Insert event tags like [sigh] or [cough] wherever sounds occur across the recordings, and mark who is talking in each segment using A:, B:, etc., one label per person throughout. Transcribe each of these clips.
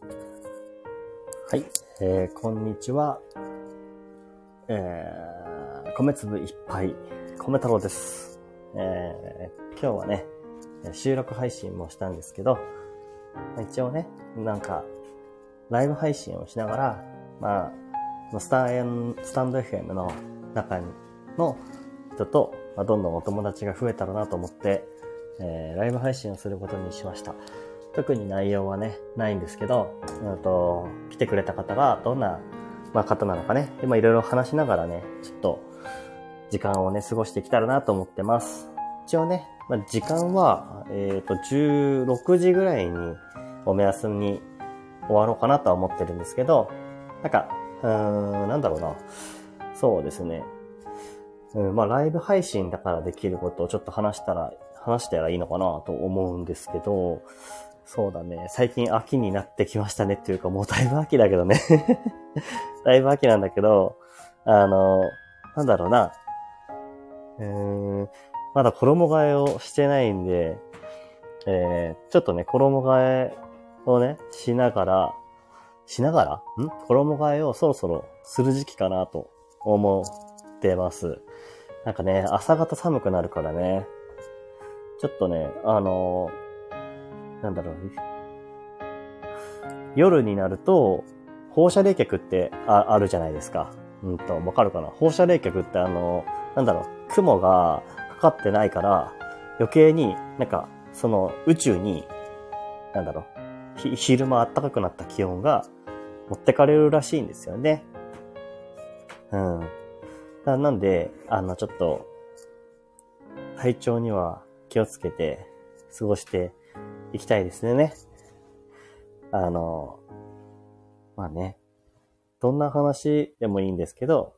A: はい、えー、こんにちは。えー、米粒いっぱい、米太郎です。えー、今日はね、収録配信もしたんですけど、一応ね、なんか、ライブ配信をしながら、まあ、スタンスタンド FM の中の人と、まあ、どんどんお友達が増えたらなと思って、えー、ライブ配信をすることにしました。特に内容はね、ないんですけど、うんと、来てくれた方がどんな、まあ、方なのかね、今いろいろ話しながらね、ちょっと、時間をね、過ごしてきたらなと思ってます。一応ね、まあ、時間は、えっ、と、16時ぐらいにお目安に終わろうかなとは思ってるんですけど、なんか、うん、なんだろうな。そうですね。うん、まあ、ライブ配信だからできることをちょっと話したら、話したらいいのかなと思うんですけど、そうだね。最近秋になってきましたねっていうか、もうだいぶ秋だけどね。[laughs] だいぶ秋なんだけど、あの、なんだろうな。うーん、まだ衣替えをしてないんで、えー、ちょっとね、衣替えをね、しながら、しながら？ん？衣替えをそろそろする時期かなと思ってます。なんかね、朝方寒くなるからね、ちょっとね、あのなんだろう、夜になると、放射冷却ってああるじゃないですか。うんと、わかるかな放射冷却ってあの、なんだろう、雲がかかってないから、余計になんか、その宇宙に、なんだろう、昼間暖かくなった気温が持ってかれるらしいんですよね。うん。なんで、あの、ちょっと、体調には気をつけて過ごしていきたいですね。あの、まあね、どんな話でもいいんですけど、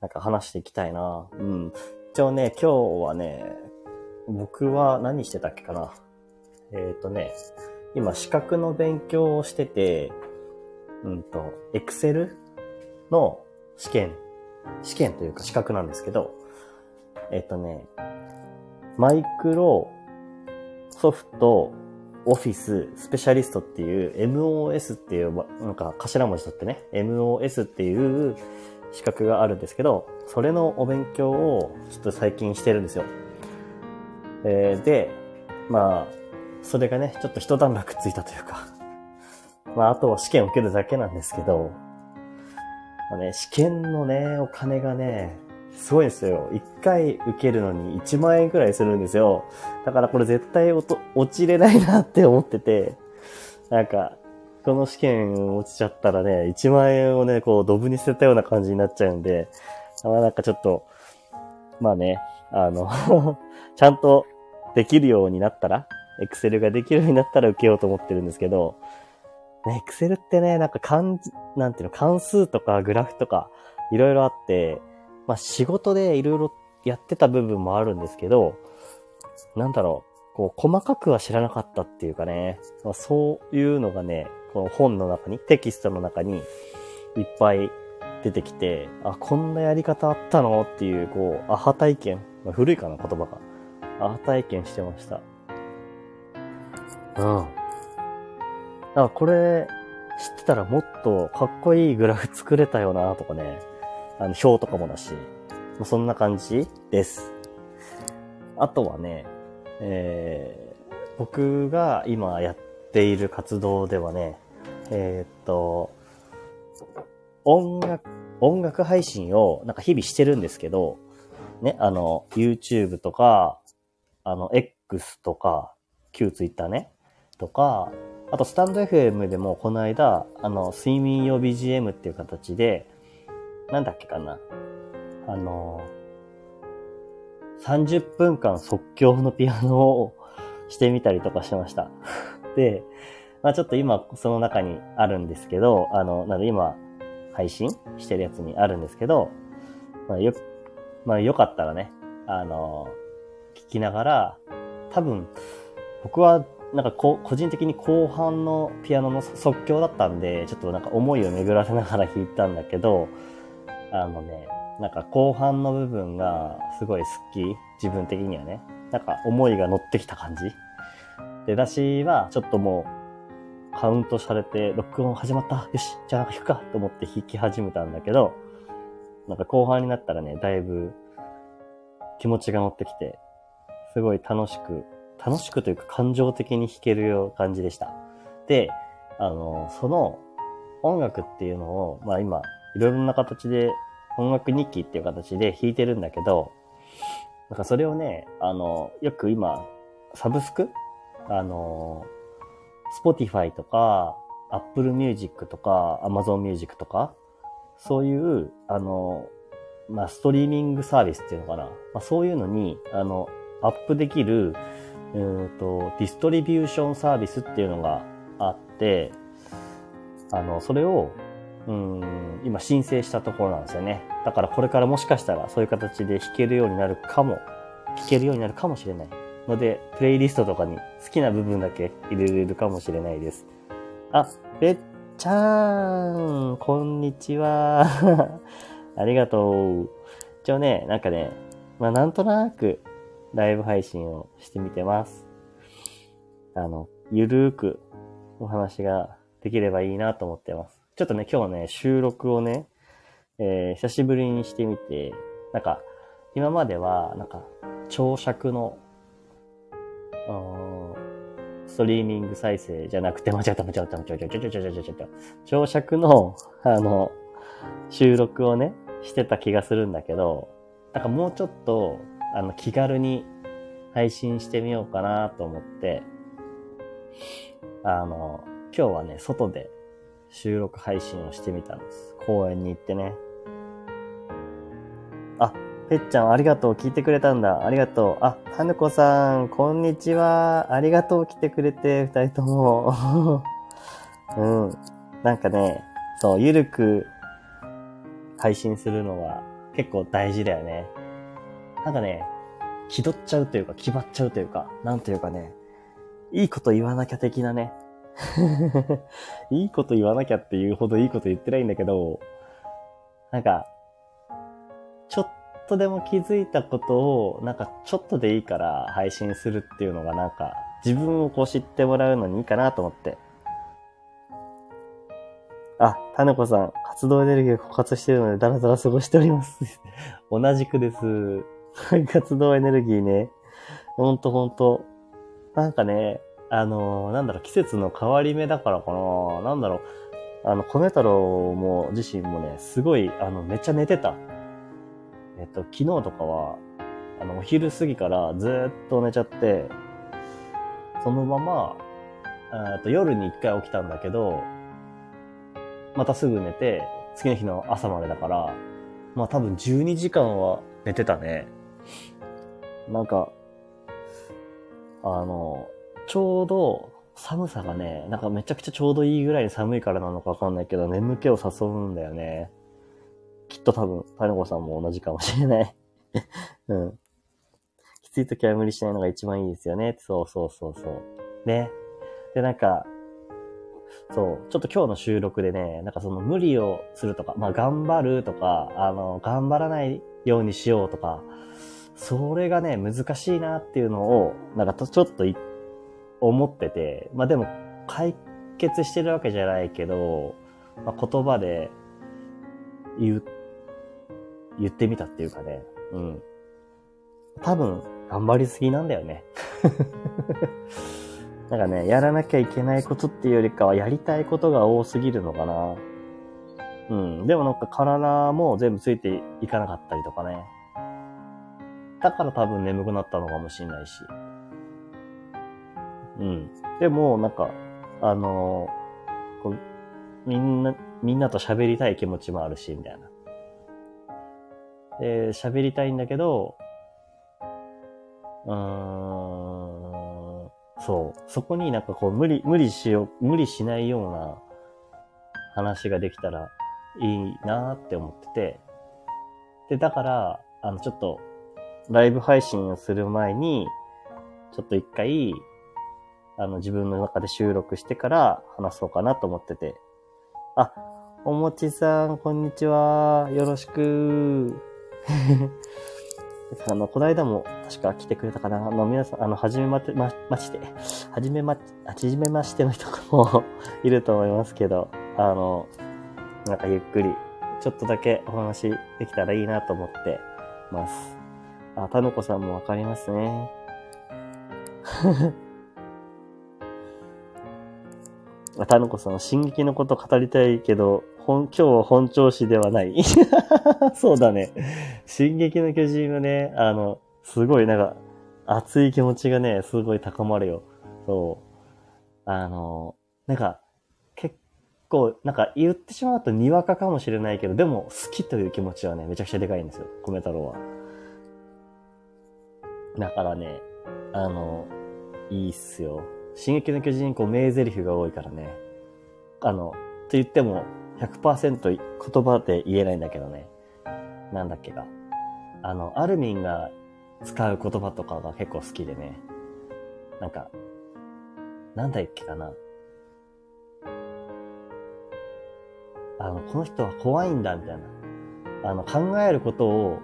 A: なんか話していきたいな。うん。一応ね、今日はね、僕は何してたっけかな。えっ、ー、とね、今資格の勉強をしてて、うんと、エクセルの試験、試験というか資格なんですけど、えっ、ー、とね、マイクロソフトオフィススペシャリストっていう MOS っていう、なんか頭文字取ってね、MOS っていう資格があるんですけど、それのお勉強をちょっと最近してるんですよ。えー、で、まあ、それがね、ちょっと一段落ついたというか、まあ、あとは試験を受けるだけなんですけど、まあね、試験のね、お金がね、すごいんですよ。一回受けるのに1万円くらいするんですよ。だからこれ絶対落ちれないなって思ってて、なんか、この試験落ちちゃったらね、1万円をね、こう、ドブに捨てたような感じになっちゃうんで、まあなんかちょっと、まあね、あの [laughs] ちゃんとできるようになったら、エクセルができるようになったら受けようと思ってるんですけど、エクセルってね、なんか漢字、なんていうの、関数とかグラフとか、いろいろあって、まあ仕事でいろいろやってた部分もあるんですけど、なんだろう、こう細かくは知らなかったっていうかね、まあ、そういうのがね、この本の中に、テキストの中にいっぱい出てきて、あ、こんなやり方あったのっていう、こう、アハ体験、まあ、古いかな、言葉が。アハ体験してました。うん。だからこれ、知ってたらもっとかっこいいグラフ作れたよなとかね。あの、表とかもだし、もうそんな感じです。あとはね、えー、僕が今やっている活動ではね、えー、っと、音楽、音楽配信をなんか日々してるんですけど、ね、あの、YouTube とか、あの、X とか、旧 Twitter ね、とか、あとスタンド FM でもこの間、あの、睡眠用 BGM っていう形で、なんだっけかな。あの、30分間即興のピアノをしてみたりとかしました。[laughs] で、まあちょっと今その中にあるんですけど、あの、なので今配信してるやつにあるんですけど、まあよ、まあよかったらね、あの、聞きながら、多分、僕はなんかこ個人的に後半のピアノの即興だったんで、ちょっとなんか思いを巡らせながら弾いたんだけど、あのね、なんか後半の部分がすごい好き。自分的にはね。なんか思いが乗ってきた感じ。出だしはちょっともうカウントされて、録音始まった。よし、じゃあ弾くかと思って弾き始めたんだけど、なんか後半になったらね、だいぶ気持ちが乗ってきて、すごい楽しく、楽しくというか感情的に弾けるよう感じでした。で、あの、その音楽っていうのを、まあ今、いろいろな形で音楽日記っていう形で弾いてるんだけど、なんかそれをね、あの、よく今、サブスク？あの、Spotify とか、Apple Music とか、Amazon Music とか、そういう、あの、まあ、ストリーミングサービスっていうのかな。まあ、そういうのに、あの、アップできる、うんと、ディストリビューションサービスっていうのがあって、あの、それを、うん、今申請したところなんですよね。だからこれからもしかしたらそういう形で弾けるようになるかも、弾けるようになるかもしれない。ので、プレイリストとかに好きな部分だけ入れれるかもしれないです。あ、べっちゃーん、こんにちは。[laughs] ありがとう。一応ね、なんかね、まあなんとなくライブ配信をしてみてます。あの、ゆるーくお話ができればいいなと思ってます。ちょっとね、今日ね、収録をね、えー、久しぶりにしてみて、なんか、今までは、なんか、長尺のストリーミング再生じゃなくて、間違った間違った間違った間違った間違った間違った。長尺の、あの、収録をね、してた気がするんだけど、なんかもうちょっと、あの、気軽に配信してみようかなと思って、あの、今日はね、外で収録配信をしてみたんです。公園に行ってね。あ、ぺっちゃん、ありがとう。聞いてくれたんだ。ありがとう。あ、はぬこさん、こんにちは。ありがとう。来てくれて、二人とも。[laughs] うん。なんかね、そう、ゆるく配信するのは結構大事だよね。なんかね、気取っちゃうというか、気張っちゃうというか、なんというかね、いいこと言わなきゃ的なね。[laughs] いいこと言わなきゃっていうほどいいこと言ってないんだけど、なんか、ちょっとでも気づいたことを、なんかちょっとでいいから配信するっていうのがなんか、自分をこう知ってもらうのにいいかなと思って。あ、タネコさん、活動エネルギーが枯渇してるので、だらだら過ごしております。[laughs] 同じくです。[laughs] 活動エネルギーね。ほんとほんと。なんかね、あの、なんだろう、季節の変わり目だからかな。なんだろう、あの、米太郎も自身もね、すごい、あの、めっちゃ寝てた。えっと、昨日とかは、あの、お昼過ぎからずっと寝ちゃって、そのまま、えっと、夜に一回起きたんだけど、またすぐ寝て、次の日の朝までだから、まあ多分12時間は寝てたね。なんか、あの、ちょうど寒さがね、なんかめちゃくちゃちょうどいいぐらいに寒いからなのかわかんないけど、眠気を誘うんだよね。きっと多分、タネコさんも同じかもしれない。[laughs] うん。きつい時は無理しないのが一番いいですよね。そうそうそうそう。ね。で、なんか、そう、ちょっと今日の収録でね、なんかその無理をするとか、まあ頑張るとか、あの、頑張らないようにしようとか、それがね、難しいなっていうのを、なんかちょっと思ってて、まあでも解決してるわけじゃないけど、まあ、言葉で言言ってみたっていうかね。うん。多分、頑張りすぎなんだよね。[laughs] なんかね、やらなきゃいけないことっていうよりかは、やりたいことが多すぎるのかな。うん。でもなんか体も全部ついていかなかったりとかね。だから多分眠くなったのかもしれないし。うん。でも、なんか、あのー、こうみんな、みんなと喋りたい気持ちもあるし、みたいな。で、喋りたいんだけど、うーん、そう。そこになんかこう無理、無理しよう、無理しないような話ができたらいいなって思ってて。で、だから、あの、ちょっと、ライブ配信をする前に、ちょっと一回、あの、自分の中で収録してから話そうかなと思ってて。あ、おもちさん、こんにちは。よろしく。[laughs] あの、この間も確か来てくれたかな。あの、皆さん、あの、はじめまて、ま、まして、はじめま、はじめましての人も [laughs] いると思いますけど、あの、なんかゆっくり、ちょっとだけお話できたらいいなと思ってます。あ、たぬこさんもわかりますね。たぬこさん、進撃のこと語りたいけど、本、今日は本調子ではない。[laughs] そうだね。進撃の巨人はね、あの、すごいなんか、熱い気持ちがね、すごい高まるよ。そう。あの、なんか、結構、なんか言ってしまうとにわかかもしれないけど、でも好きという気持ちはね、めちゃくちゃでかいんですよ。米太郎は。だからね、あの、いいっすよ。進撃の巨人、こう、名台詞が多いからね。あの、と言っても、100%言葉で言えないんだけどね。なんだっけか。あの、アルミンが使う言葉とかが結構好きでね。なんか、なんだっけかな。あの、この人は怖いんだ、みたいな。あの、考えることを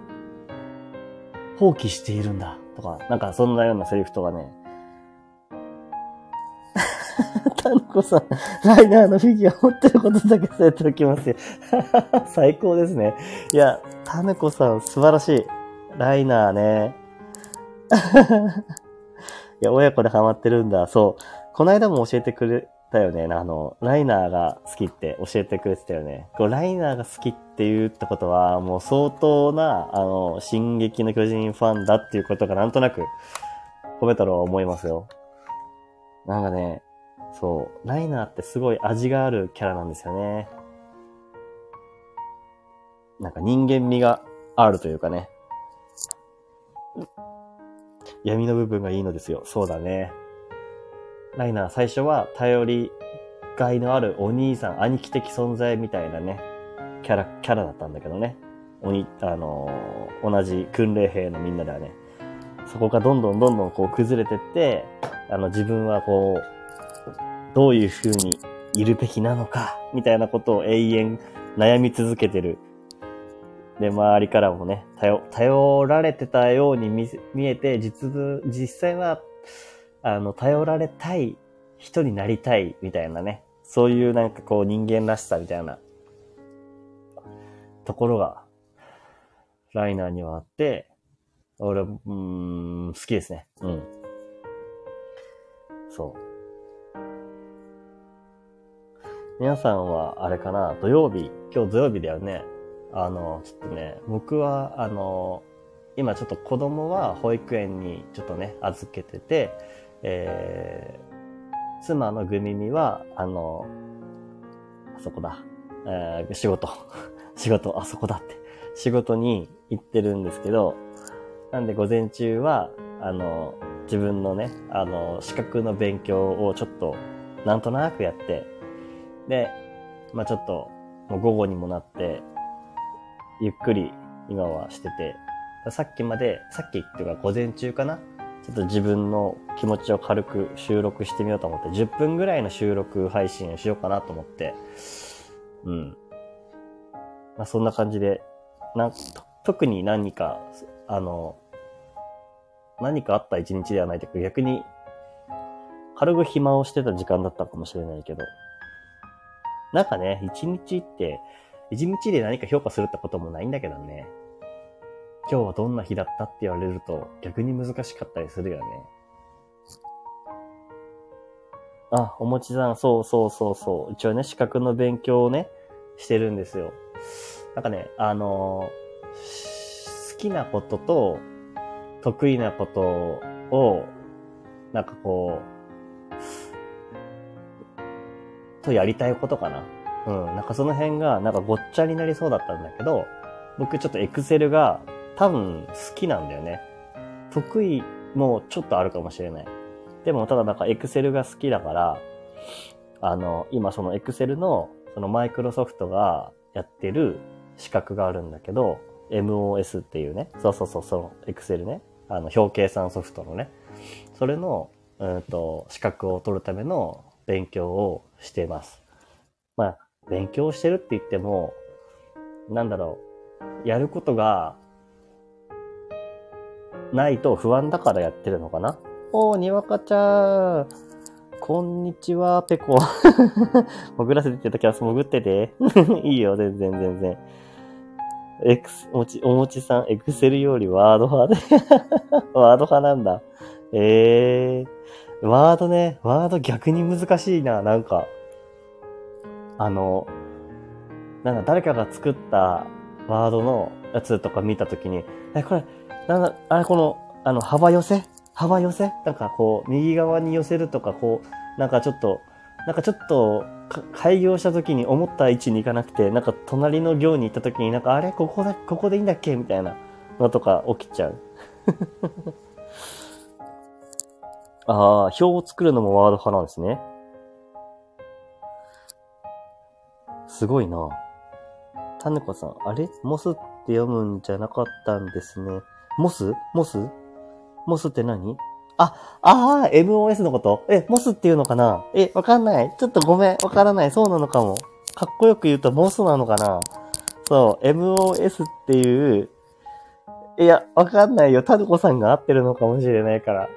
A: 放棄しているんだ、とか、なんかそんなようなセリフとかね、タヌコさん、ライナーのフィギュア持ってることだけ伝えておきますよ。[laughs] 最高ですね。いや、タヌコさん、素晴らしい。ライナーね。[laughs] いや、親子でハマってるんだ。そう。この間も教えてくれたよね。あの、ライナーが好きって教えてくれてたよね。こうライナーが好きって言うってことは、もう相当な、あの、進撃の巨人ファンだっていうことがなんとなく、褒めたろう思いますよ。なんかね、そう、ライナーってすごい味があるキャラなんですよね。なんか人間味があるというかね。闇の部分がいいのですよ。そうだね。ライナー最初は頼りがいのあるお兄さん、兄貴的存在みたいなね、キャラ、キャラだったんだけどね。おに、あのー、同じ訓練兵のみんなではね。そこがどんどんどんどんこう崩れてって、あの自分はこう、どういう風にいるべきなのか、みたいなことを永遠悩み続けてる。で、周りからもね、頼、頼られてたように見見えて、実、実際は、あの、頼られたい人になりたい、みたいなね。そういうなんかこう人間らしさみたいなところが、ライナーにはあって、俺、うん、好きですね。うん。そう。皆さんは、あれかな、土曜日、今日土曜日だよね？あの、ちょっとね、僕は、あの、今ちょっと子供は保育園にちょっとね、預けてて、えー、妻のグミミは、あの、あそこだ、えー、仕事、[laughs] 仕事、あそこだって、仕事に行ってるんですけど、なんで午前中は、あの、自分のね、あの、資格の勉強をちょっと、なんとなくやって、で、まあちょっと、もう午後にもなって、ゆっくり今はしてて、さっきまで、さっきっていうか午前中かな？ちょっと自分の気持ちを軽く収録してみようと思って、10分ぐらいの収録配信をしようかなと思って、うん。まあそんな感じで、な、特に何か、あの、何かあった一日ではないというか、逆に、軽く暇をしてた時間だったかもしれないけど、なんかね、一日って、一日で何か評価するってこともないんだけどね。今日はどんな日だったって言われると逆に難しかったりするよね。あ、おもちさん、そうそうそうそう。一応ね、資格の勉強をね、してるんですよ。なんかね、あのー、好きなことと得意なことを、なんかこう、とやりたいことかな。うん。なんかその辺が、なんかごっちゃになりそうだったんだけど、僕ちょっとエクセルが多分好きなんだよね。得意もちょっとあるかもしれない。でもただなんかエクセルが好きだから、あの、今そのエクセルの、そのマイクロソフトがやってる資格があるんだけど、MOS っていうね、そうそうそう、そのエクセルね、あの、表計算ソフトのね、それの、うんと、資格を取るための勉強をしています。まあ、勉強してるって言っても、なんだろう、やることが、ないと不安だからやってるのかな？おー、にわかちゃん。こんにちは、ペコ。[laughs] 潜らせてってたキャス潜ってて。[laughs] いいよ、全然、全然。エクス、おもち、おもちさん、エクセルよりワード派で。[laughs] ワード派なんだ。ええー。ワードね、ワード逆に難しいな、なんか。あの、なんだ、誰かが作ったワードのやつとか見たときに、え、これ、なんだ、あれ、この、あの、幅寄せ？幅寄せ？なんかこう、右側に寄せるとか、こう、なんかちょっと、なんかちょっと、開業した時に思った位置に行かなくて、なんか隣の行に行った時になんか、あれ？ここだ、ここでいいんだっけ？みたいなのとか起きちゃう。ああ、表を作るのもワード派なんですね。すごいな。タネコさん、あれ？モスって読むんじゃなかったんですね。モス？モス？モスって何？あ、ああ、MOS のこと？え、モスっていうのかな？え、わかんない。ちょっとごめん。わからない。そうなのかも。かっこよく言うとモスなのかな？そう、MOS っていう、いや、わかんないよ。タヌコさんが合ってるのかもしれないから。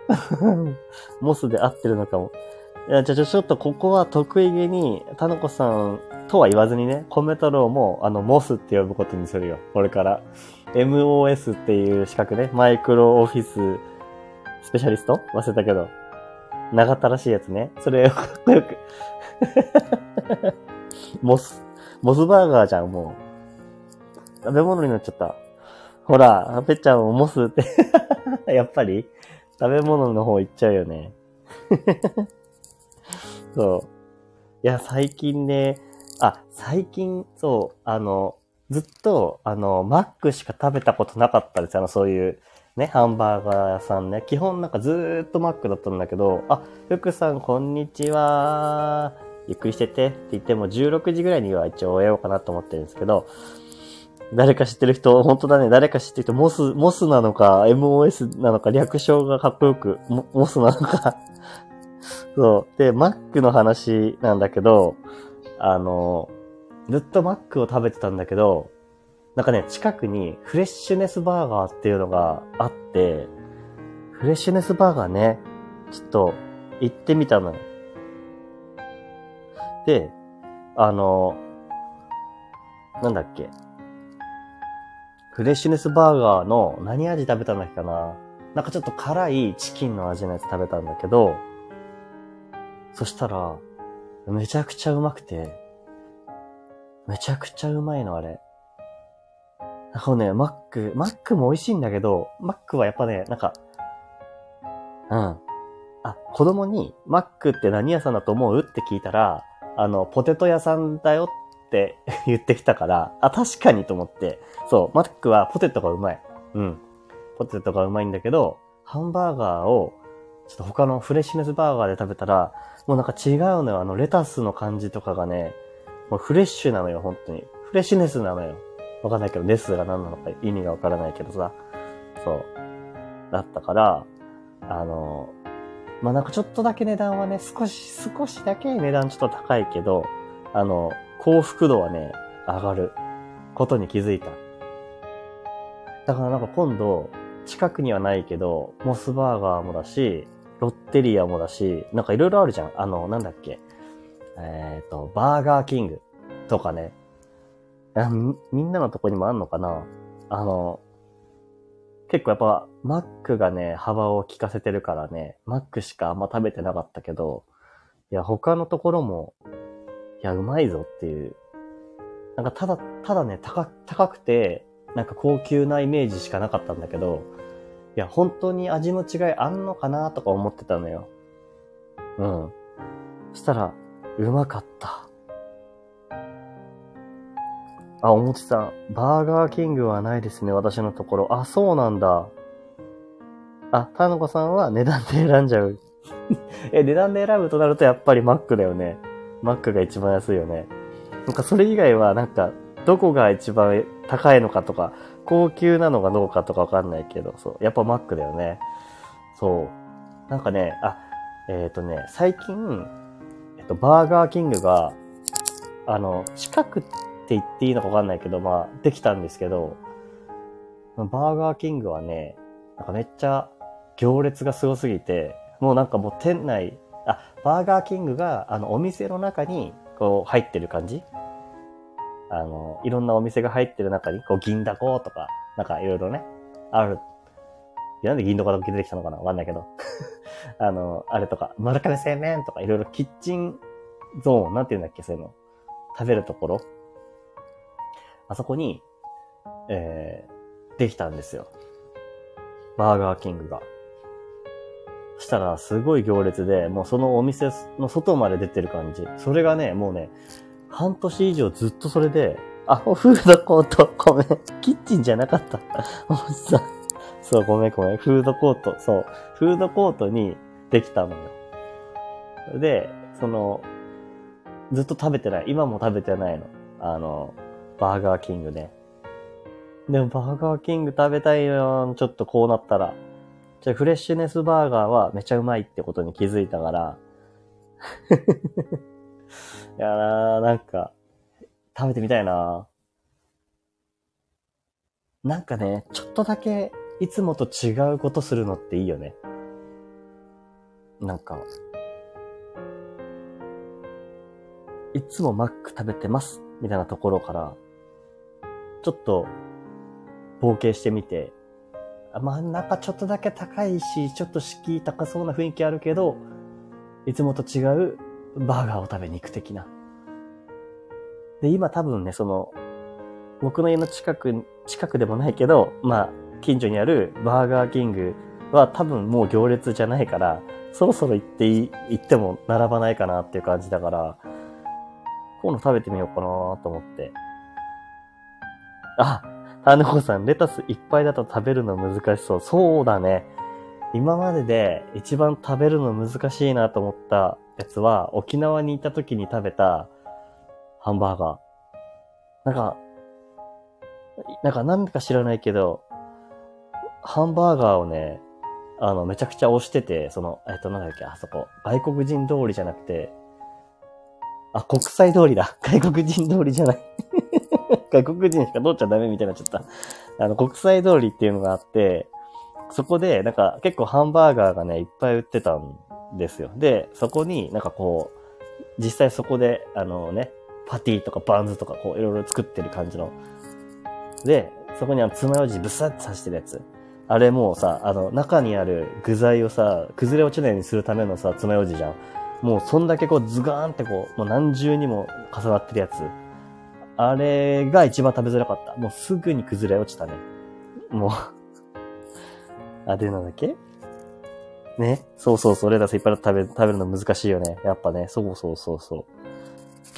A: [laughs] モスで合ってるのかも。いや、じゃ、ちょっとここは得意げに、タヌコさんとは言わずにね、コメトローも、あの、モスって呼ぶことにするよ。これから。MOS っていう資格ね。マイクロオフィススペシャリスト？忘れたけど。長ったらしいやつね。それかっこよくモス、モスバーガーじゃん、もう。食べ物になっちゃった。ほら、ぺちゃんもモスって [laughs] やっぱり食べ物の方行っちゃうよね。[laughs] そう。いや、最近ね、あ、最近、そう、あの、ずっと、あの、マックしか食べたことなかったですあの、そういう、ね、ハンバーガー屋さんね。基本なんかずーっとマックだったんだけど、あ、福さんこんにちは。ゆっくりしててって言っても16時ぐらいには一応終えようかなと思ってるんですけど、誰か知ってる人、本当だね、誰か知ってる人、モス、モスなのか、MOS なのか、略称がかっこよく、モスなのか [laughs] そう。で、マックの話なんだけど、あの、ずっとマックを食べてたんだけど、なんかね、近くにフレッシュネスバーガーっていうのがあって、フレッシュネスバーガーね、ちょっと行ってみたの。で、あの、なんだっけ？フレッシュネスバーガーの何味食べたんだっけかな？なんかちょっと辛いチキンの味のやつ食べたんだけど、そしたら、めちゃくちゃうまくて、めちゃくちゃうまいの、あれ。なんかね、マック、マックも美味しいんだけど、マックはやっぱね、なんか、うん。あ、子供に、マックって何屋さんだと思う？って聞いたら、あの、ポテト屋さんだよって [laughs] 言ってきたから、あ、確かにと思って。そう、マックはポテトがうまい。うん。ポテトがうまいんだけど、ハンバーガーを、ちょっと他のフレッシュネスバーガーで食べたら、もうなんか違うのよ。あの、レタスの感じとかがね、もうフレッシュなのよ、本当に。フレッシュネスなのよ。わかんないけど、ネスが何なのか意味がわからないけどさ。そう。だったから、あの、まあ、なんかちょっとだけ値段はね、少し、少しだけ値段ちょっと高いけど、あの、幸福度はね、上がることに気づいた。だからなんか今度、近くにはないけど、モスバーガーもだし、ロッテリアもだし、なんかいろいろあるじゃん。あの、なんだっけ。えっ、ー、と、バーガーキングとかね。み、んなのとこにもあんのかなあの、結構やっぱ、マックがね、幅を利かせてるからね、マックしかあんま食べてなかったけど、いや、他のところも、や、うまいぞっていう。なんかただ、ただね、高、高くて、なんか高級なイメージしかなかったんだけど、いや、本当に味の違いあんのかなとか思ってたのよ。うん。そしたら、うまかった。あ、おもちさん、バーガーキングはないですね、私のところ。あ、そうなんだ。あ、たのこさんは値段で選んじゃう。[laughs] え、値段で選ぶとなるとやっぱりマックだよね。マックが一番安いよね。なんかそれ以外はなんか、どこが一番高いのかとか、高級なのがどうかとかわかんないけど、そう。やっぱマックだよね。そう。なんかね、あ、えっ、ー、とね、最近、えっと、バーガーキングが、あの、近くって言っていいのかわかんないけど、まあ、できたんですけど、バーガーキングはね、なんかめっちゃ行列がすごすぎて、もうなんかもう店内、あ、バーガーキングが、あの、お店の中に、こう、入ってる感じ？あの、いろんなお店が入ってる中に、こう、銀だこ、とか、なんかいろいろね、ある。なんで銀だこだけ出てきたのかな？わかんないけど。[laughs] あの、あれとか、丸亀製麺とか、いろいろキッチンゾーン、なんて言うんだっけ、そういうの。食べるところ。あそこに、えー、できたんですよ。バーガーキングが。したら、すごい行列で、もうそのお店の外まで出てる感じ。それがね、もうね、半年以上ずっとそれで、あ、フードコート、ごめん。キッチンじゃなかった。もうさん、そう、ごめんごめん。フードコート、そう。フードコートにできたのよ。で、その、ずっと食べてない。今も食べてないの。あの、バーガーキングね。でもバーガーキング食べたいよ。ちょっとこうなったら。じゃあフレッシュネスバーガーはめちゃうまいってことに気づいたから。[laughs] いやななんか、食べてみたいななんかね、ちょっとだけいつもと違うことするのっていいよね。なんか、いつもマック食べてます、みたいなところから、ちょっと、冒険してみて、真ん中ちょっとだけ高いし、ちょっと敷居高そうな雰囲気あるけど、いつもと違うバーガーを食べに行く的な。で、今多分ね、その、僕の家の近く、近くでもないけど、まあ、近所にあるバーガーキングは多分もう行列じゃないから、そろそろ行って行っても並ばないかなっていう感じだから、こういうの食べてみようかなと思って。あ、あの子さん、レタスいっぱいだと食べるの難しそう。そうだね。今までで一番食べるの難しいなと思ったやつは、沖縄に行った時に食べたハンバーガー。なんか、なんかなんか知らないけど、ハンバーガーをね、あの、めちゃくちゃ押してて、その、えっと、なんだっけ、あそこ、外国人通りじゃなくて、あ、国際通りだ。[laughs] 外国人通りじゃない [laughs] 外国人しか通っちゃダメみたいになっちゃった。あの、国際通りっていうのがあって、そこで、なんか結構ハンバーガーがね、いっぱい売ってたんですよ。で、そこになんかこう、実際そこで、あのね、パティとかバンズとかこういろいろ作ってる感じの。で、そこにあの爪楊枝ブサッと刺してるやつ。あれもうさ、あの、中にある具材をさ、崩れ落ちないようにするためのさ、爪楊枝じゃん。もうそんだけこうズガーンってこう、もう何重にも重なってるやつ。あれが一番食べづらかった。もうすぐに崩れ落ちたね。もう [laughs] あ、で、なんだっけ？ね？そうそうそう。レタスいっぱい食べ、食べるの難しいよね。やっぱね。そうそうそうそう。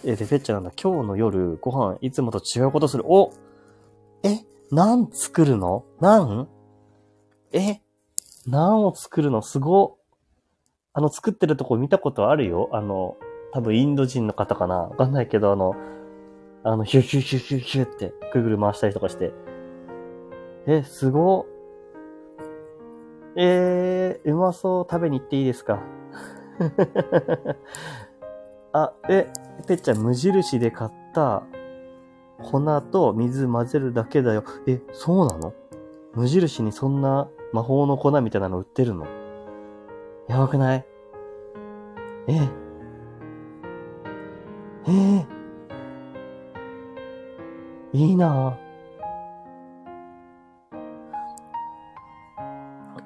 A: え、で、ペッチャなんだ。今日の夜、ご飯、いつもと違うことする。おえ、何作るの？何え、何を作るの？すご。あの、作ってるとこ見たことあるよ。あの、多分インド人の方かなわかんないけど、あの、あの、ヒュヒュヒュヒュヒュって、ぐるぐる回したりとかして。え、すご。えー、うまそう。食べに行っていいですか？[laughs] あ、え、てっちゃん、無印で買った粉と水混ぜるだけだよ。え、そうなの？無印にそんな魔法の粉みたいなの売ってるの？やばくない？え？ええいいな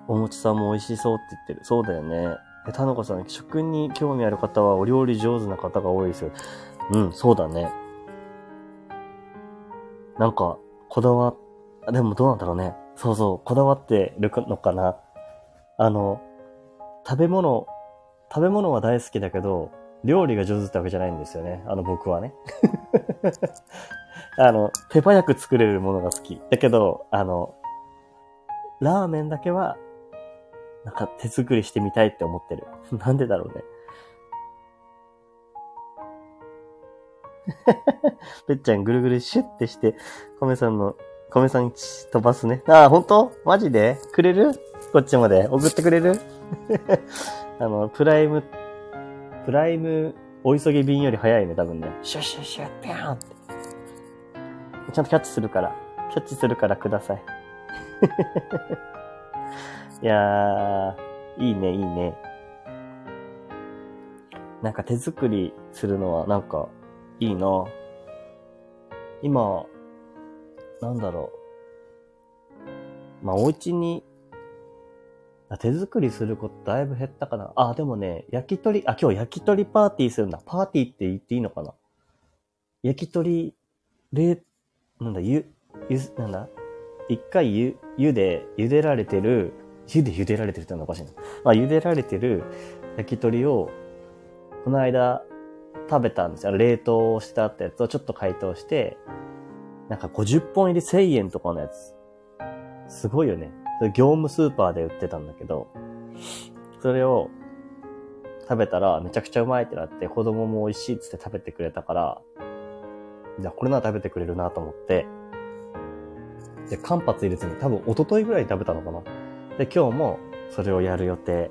A: お餅さんも美味しそうって言ってる。そうだよね。え、たのこさん、食に興味ある方はお料理上手な方が多いですよ。うん、そうだね。なんか、こだわ、でもどうなんだろうね。そうそう、こだわってるのかな。あの、食べ物、食べ物は大好きだけど、料理が上手ってわけじゃないんですよね。あの、僕はね。[laughs] あの、手早く作れるものが好き。だけど、あの、ラーメンだけは、なんか手作りしてみたいって思ってる。[laughs] なんでだろうね。[laughs] ぺっちゃんぐるぐるシュッてして、米さんの、米さん飛ばすね。ああ、ほんとマジで？くれる？こっちまで？送ってくれる？あの、プライム、プライム、お急ぎ便より早いね、多分ね。シュッシュッシュッ、ピャーンって。ちゃんとキャッチするから。キャッチするからください。[laughs] いやー、いいね、いいね。なんか手作りするのはなんかいいな。今、なんだろう。まあ、お家に、手作りすることだいぶ減ったかな。あ、でもね、焼き鳥、あ、今日焼き鳥パーティーするんだ。パーティーって言っていいのかな焼き鳥、冷、なんだ、ゆ、ゆ、なんだ？一回ゆ、ゆで、茹でられてる、ゆで茹でられてるってのおかしいな。まあ、茹でられてる焼き鳥を、この間、食べたんですよ。冷凍してあったやつをちょっと解凍して、なんか50本入り1000円とかのやつ。すごいよね。それ業務スーパーで売ってたんだけど、それを食べたらめちゃくちゃうまいってなって子供も美味しいっつって食べてくれたから、じゃこれなら食べてくれるなと思って、で、間髪入れずに多分一昨日ぐらい食べたのかな。で、今日もそれをやる予定。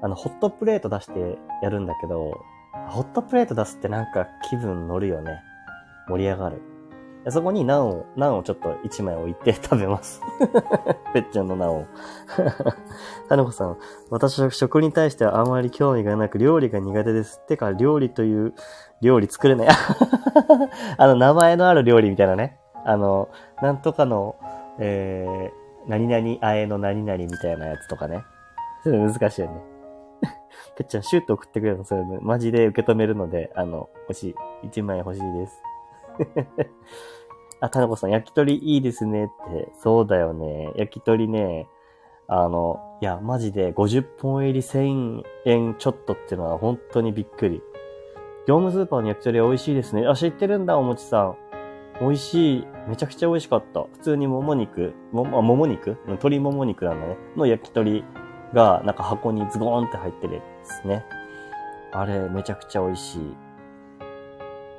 A: あの、ホットプレート出してやるんだけど、ホットプレート出すってなんか気分乗るよね。盛り上がる。そこにナンを、ナンをちょっと一枚置いて [laughs] 食べます。ぺっちゃんのナンを。[laughs] タヌコさん、私は食に対してはあまり興味がなく料理が苦手です。てか、料理という料理作れない。[laughs] あの、名前のある料理みたいなね。あの、なんとかの、えー、何々あえの何々みたいなやつとかね。そういうの難しいよね。ぺっちゃん、シュート送ってくれるの、それ、マジで受け止めるので、あの、欲しい。一枚欲しいです。[laughs] あ、タナコさん、焼き鳥いいですねって。そうだよね。焼き鳥ね、あの、いや、マジで50本入り1000円ちょっとっていうのは本当にびっくり。業務スーパーの焼き鳥美味しいですね。あ、知ってるんだ、おもちさん。美味しい。めちゃくちゃ美味しかった。普通にもも肉、も、あ、もも肉？鶏もも肉なんだね。の焼き鳥が、なんか箱にズゴーンって入ってるやつですね。あれ、めちゃくちゃ美味しい。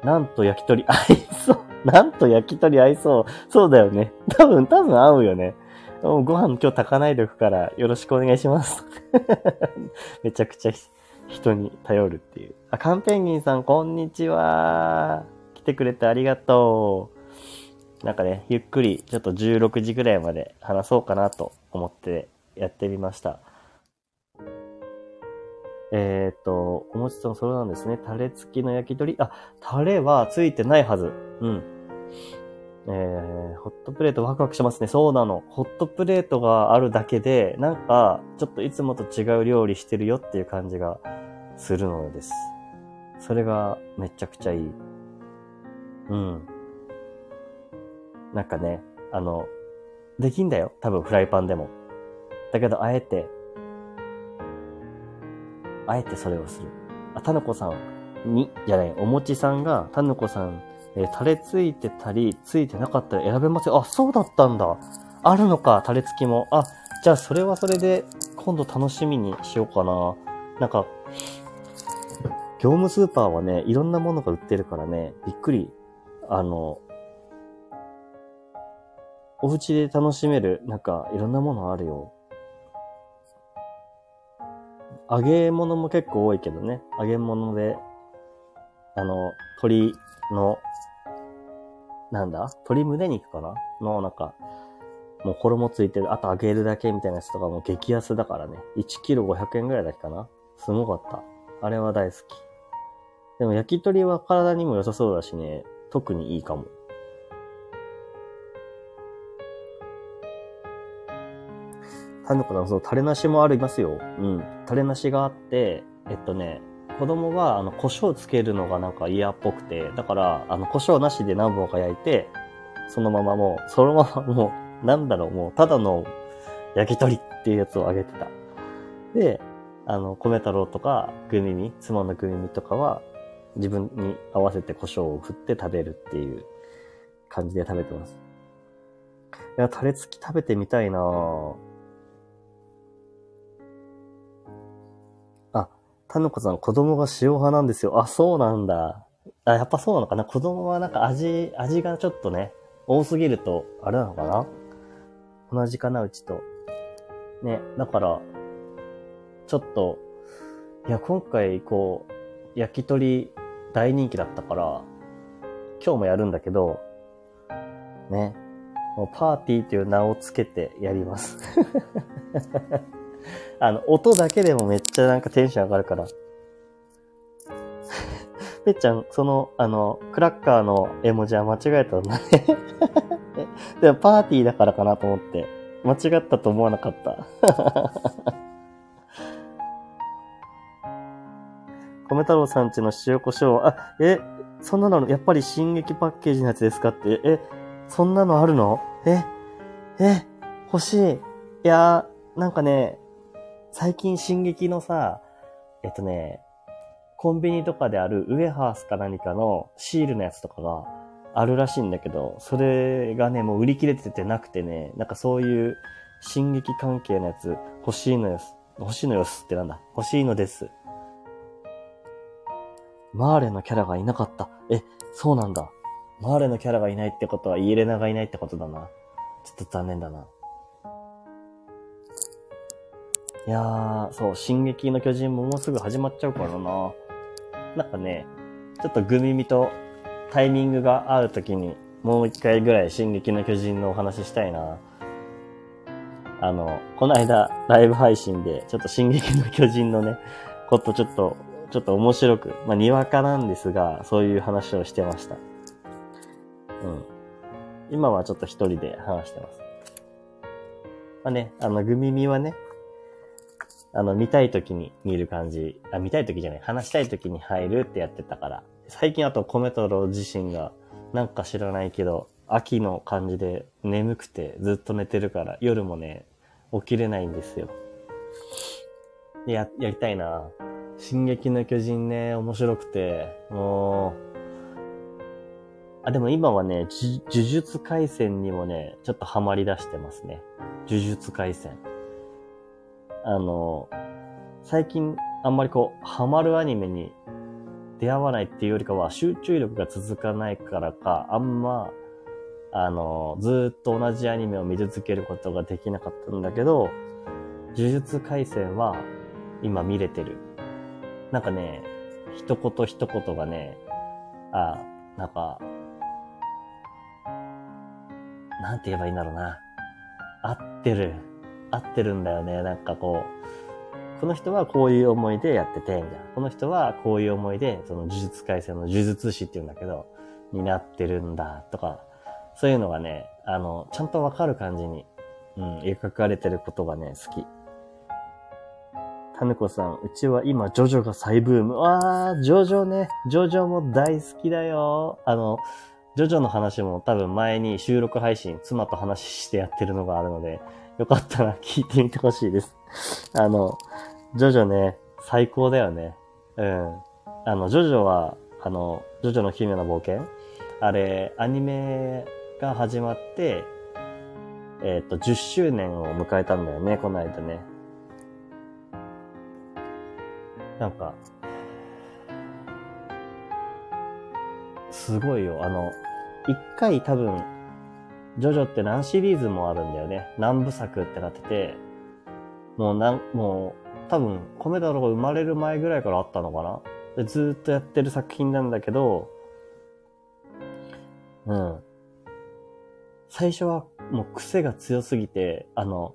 A: なんと焼き鳥 [laughs] 合いそう。なんと焼き鳥合いそう。そうだよね。多分、多分合うよね。ご飯今日炊かないでおくからよろしくお願いします。[laughs] めちゃくちゃ人に頼るっていう。あ、カンペンギンさん、こんにちは。来てくれてありがとう。なんかね、ゆっくり、ちょっと16時ぐらいまで話そうかなと思ってやってみました。えっ、と、お餅さん、それなんですね。タレ付きの焼き鳥？あ、タレは付いてないはず。うん。えー、ホットプレートワクワクしますね。そうなの。ホットプレートがあるだけで、なんか、ちょっといつもと違う料理してるよっていう感じがするのです。それがめちゃくちゃいい。うん。なんかね、あの、できんだよ。多分フライパンでも。だけど、あえて、あえてそれをする。あ、たぬこさんに、じゃない、おもちさんが、たぬこさん、えー、タレついてたり、ついてなかったら選べますよ。あ、そうだったんだ。あるのか、タレ付きも。あ、じゃあそれはそれで、今度楽しみにしようかな。なんか、業務スーパーはね、いろんなものが売ってるからね、びっくり。あの、お家で楽しめる、なんか、いろんなものあるよ。揚げ物も結構多いけどね。揚げ物で、あの、鶏の、なんだ？鶏胸肉かな？の、なんか、もう衣ついてる、あと揚げるだけみたいなやつとかも激安だからね。1キロ500円ぐらいだけかな？すごかった。あれは大好き。でも焼き鳥は体にも良さそうだしね、特にいいかも。タヌコさん、そう、タレなしもありますよ。うん。タレなしがあって、えっとね、子供は、あの、胡椒つけるのがなんか嫌っぽくて、だから、あの、胡椒なしで何本か焼いて、そのままもう、そのままもう、[laughs] なんだろう、もう、ただの焼き鳥っていうやつをあげてた。で、あの、米太郎とか、グミミ、妻のグミミとかは、自分に合わせて胡椒を振って食べるっていう感じで食べてます。いや、タレ付き食べてみたいなぁ。たぬこさん、子供が塩派なんですよ。あ、そうなんだ。あ、やっぱそうなのかな子供はなんか味、味がちょっとね、多すぎると、あれなのかな同じかなうちと。ね、だから、ちょっと、いや、今回、こう、焼き鳥大人気だったから、今日もやるんだけど、ね、もうパーティーっていう名をつけてやります。[laughs] あの、音だけでもめっちゃなんかテンション上がるから。[laughs] ぺっちゃん、その、あの、クラッカーの絵文字は間違えたんだね [laughs] でもパーティーだからかなと思って、間違ったと思わなかった。米太郎さんちの塩胡椒、あ、え、そんなの、やっぱり進撃パッケージのやつですかって、え、そんなのあるの？え、え、欲しい。いやー、なんかね、最近進撃のさ、えっとね、コンビニとかであるウエハースか何かのシールのやつとかがあるらしいんだけど、それがね、もう売り切れててなくてね、なんかそういう進撃関係のやつ欲しいのよ。欲しいのよすってなんだ欲しいのです。マーレのキャラがいなかった。え、そうなんだ。マーレのキャラがいないってことはイエレナがいないってことだな。ちょっと残念だな。いやー、そう、進撃の巨人ももうすぐ始まっちゃうからな。なんかね、ちょっとグミミとタイミングが合う時にもう一回ぐらい進撃の巨人のお話ししたいな。あの、この間ライブ配信でちょっと進撃の巨人のね、ことちょっと、ちょっと面白く、まあ、にわかなんですが、そういう話をしてました。うん。今はちょっと一人で話してます。まあね、あの、グミミはね、あの、見たい時に見る感じ。あ、見たい時じゃない。話したい時に入るってやってたから。最近あと米太郎自身が、なんか知らないけど、秋の感じで眠くてずっと寝てるから、夜もね、起きれないんですよ。や、やりたいな進撃の巨人ね、面白くて、もう、あ、でも今はね、呪術回戦にもね、ちょっとハマり出してますね。呪術回戦。あの、最近あんまりこう、ハマるアニメに出会わないっていうよりかは、集中力が続かないからか、あんま、あの、ずっと同じアニメを見続けることができなかったんだけど、呪術回戦は今見れてる。なんかね、一言一言がね、あ、なんか、なんて言えばいいんだろうな。合ってる。合ってるんだよね。なんかこう、この人はこういう思いでやってて、みたいな。この人はこういう思いで、その呪術改正の呪術師って言うんだけど、になってるんだ、とか、そういうのがね、あの、ちゃんとわかる感じに、うん、描かれてることがね、好き。タヌコさん、うちは今、ジョジョが再ブーム。わー、ジョジョね。ジョジョも大好きだよ。あの、ジョジョの話も多分前に収録配信、妻と話してやってるのがあるので、よかったら聞いてみてほしいです。[laughs] あの、ジョジョね、最高だよね。うん。あの、ジョジョは、あの、ジョジョの奇妙な冒険あれ、アニメが始まって、えっ、と、10周年を迎えたんだよね、この間ね。なんか、すごいよ。あの、一回多分、ジョジョって何シリーズもあるんだよね。何部作ってなってて、もうなん、もう、多分、米太郎が生まれる前ぐらいからあったのかなでずっとやってる作品なんだけど、うん。最初はもう癖が強すぎて、あの、